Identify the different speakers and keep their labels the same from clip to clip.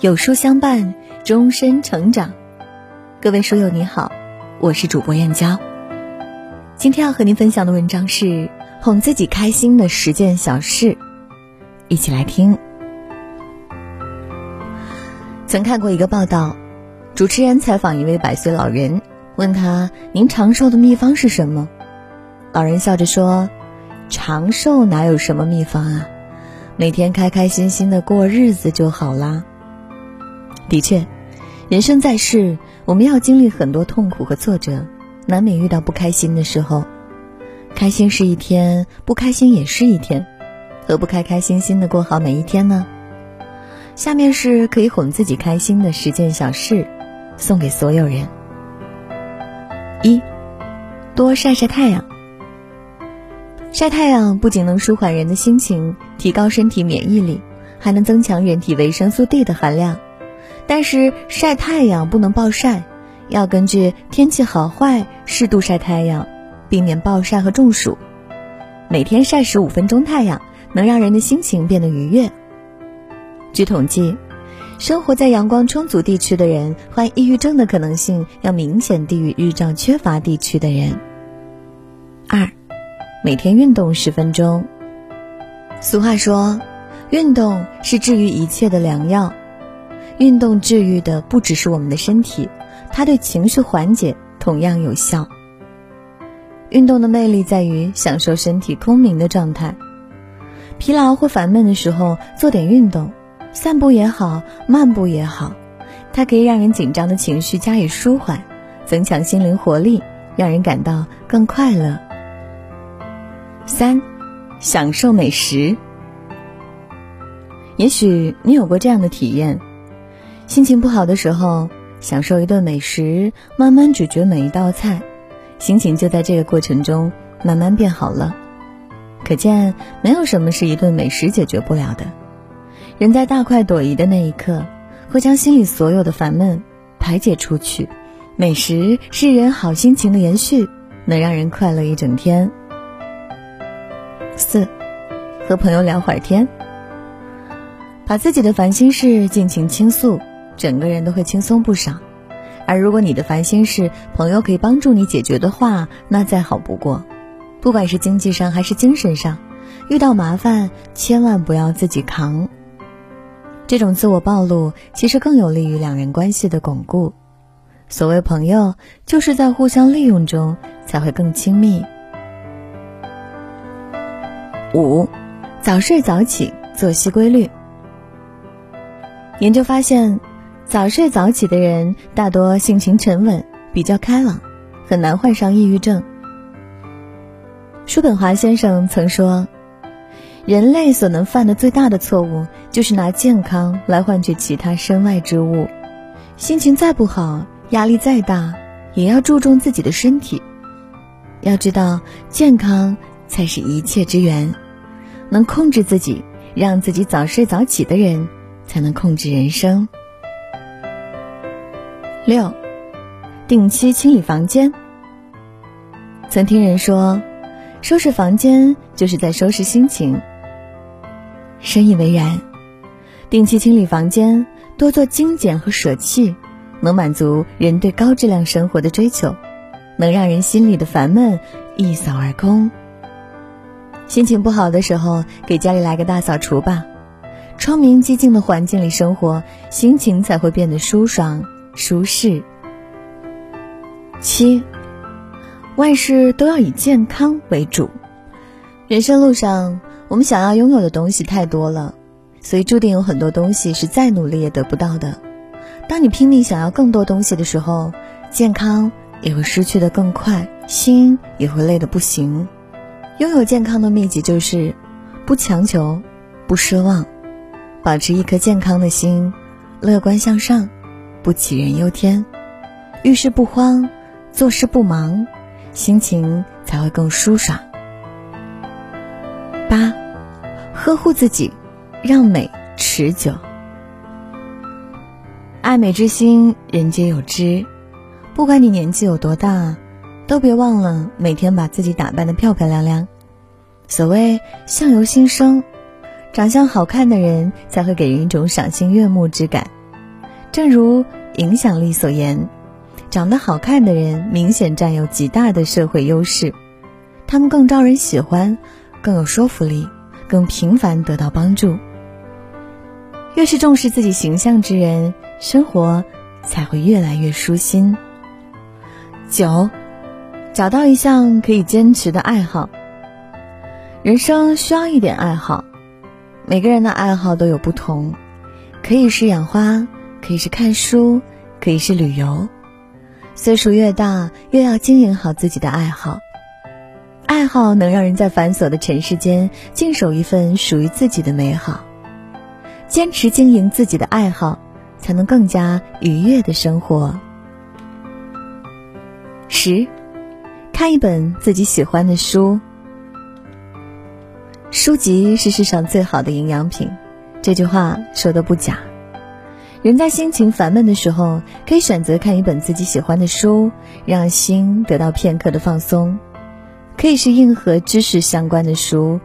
Speaker 1: 有书相伴，终身成长。各位书友你好，我是主播燕娇。今天要和您分享的文章是哄自己开心的十件小事，一起来听。曾看过一个报道，主持人采访一位百岁老人，问他：“您长寿的秘方是什么？”老人笑着说：“长寿哪有什么秘方啊，每天开开心心的过日子就好啦。”的确，人生在世，我们要经历很多痛苦和挫折，难免遇到不开心的时候。开心是一天，不开心也是一天，何不开开心心的过好每一天呢？下面是可以哄自己开心的十件小事，送给所有人。一，多晒晒太阳。晒太阳不仅能舒缓人的心情，提高身体免疫力，还能增强人体维生素 D 的含量。但是晒太阳不能暴晒，要根据天气好坏适度晒太阳，避免暴晒和中暑。每天晒十五分钟太阳，能让人的心情变得愉悦。据统计，生活在阳光充足地区的人，患抑郁症的可能性要明显低于日照缺乏地区的人。二，每天运动十分钟。俗话说，运动是治愈一切的良药。运动治愈的不只是我们的身体，它对情绪缓解同样有效。运动的魅力在于享受身体空明的状态，疲劳或烦闷的时候做点运动，散步也好，漫步也好，它可以让人紧张的情绪加以舒缓，增强心灵活力，让人感到更快乐。三，享受美食。也许你有过这样的体验。心情不好的时候，享受一顿美食，慢慢咀嚼每一道菜，心情就在这个过程中慢慢变好了。可见，没有什么是一顿美食解决不了的。人在大快朵颐的那一刻，会将心里所有的烦闷排解出去。美食是人好心情的延续，能让人快乐一整天。四，和朋友聊会儿天，把自己的烦心事尽情倾诉。整个人都会轻松不少，而如果你的烦心事朋友可以帮助你解决的话，那再好不过。不管是经济上还是精神上，遇到麻烦千万不要自己扛。这种自我暴露其实更有利于两人关系的巩固。所谓朋友，就是在互相利用中才会更亲密。五，早睡早起，作息规律。研究发现。早睡早起的人大多性情沉稳，比较开朗，很难患上抑郁症。叔本华先生曾说：“人类所能犯的最大的错误，就是拿健康来换取其他身外之物。心情再不好，压力再大，也要注重自己的身体。要知道，健康才是一切之源。能控制自己，让自己早睡早起的人，才能控制人生。”六，定期清理房间。曾听人说，收拾房间就是在收拾心情。深以为然。定期清理房间，多做精简和舍弃，能满足人对高质量生活的追求，能让人心里的烦闷一扫而空。心情不好的时候，给家里来个大扫除吧。窗明几净的环境里生活，心情才会变得舒爽。舒适。七，万事都要以健康为主。人生路上，我们想要拥有的东西太多了，所以注定有很多东西是再努力也得不到的。当你拼命想要更多东西的时候，健康也会失去的更快，心也会累得不行。拥有健康的秘籍就是：不强求，不奢望，保持一颗健康的心，乐观向上。不杞人忧天，遇事不慌，做事不忙，心情才会更舒爽。八，呵护自己，让美持久。爱美之心，人皆有之。不管你年纪有多大，都别忘了每天把自己打扮的漂漂亮亮。所谓相由心生，长相好看的人才会给人一种赏心悦目之感。正如影响力所言，长得好看的人明显占有极大的社会优势，他们更招人喜欢，更有说服力，更频繁得到帮助。越是重视自己形象之人，生活才会越来越舒心。九，找到一项可以坚持的爱好。人生需要一点爱好，每个人的爱好都有不同，可以是养花。可以是看书，可以是旅游。岁数越大，越要经营好自己的爱好。爱好能让人在繁琐的尘世间静守一份属于自己的美好。坚持经营自己的爱好，才能更加愉悦的生活。十，看一本自己喜欢的书。书籍是世上最好的营养品，这句话说的不假。人在心情烦闷的时候，可以选择看一本自己喜欢的书，让心得到片刻的放松；可以是硬核知识相关的书，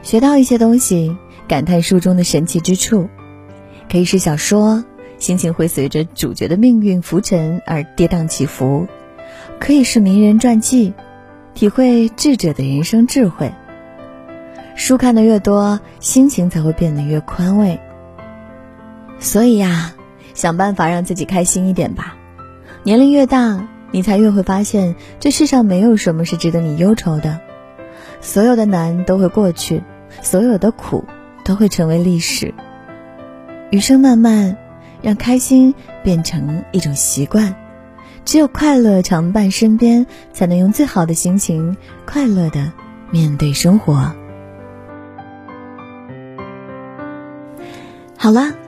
Speaker 1: 学到一些东西，感叹书中的神奇之处；可以是小说，心情会随着主角的命运浮沉而跌宕起伏；可以是名人传记，体会智者的人生智慧。书看的越多，心情才会变得越宽慰。所以呀。想办法让自己开心一点吧。年龄越大，你才越会发现，这世上没有什么是值得你忧愁的。所有的难都会过去，所有的苦都会成为历史。余生漫漫，让开心变成一种习惯。只有快乐常伴身边，才能用最好的心情快乐的面对生活。好了。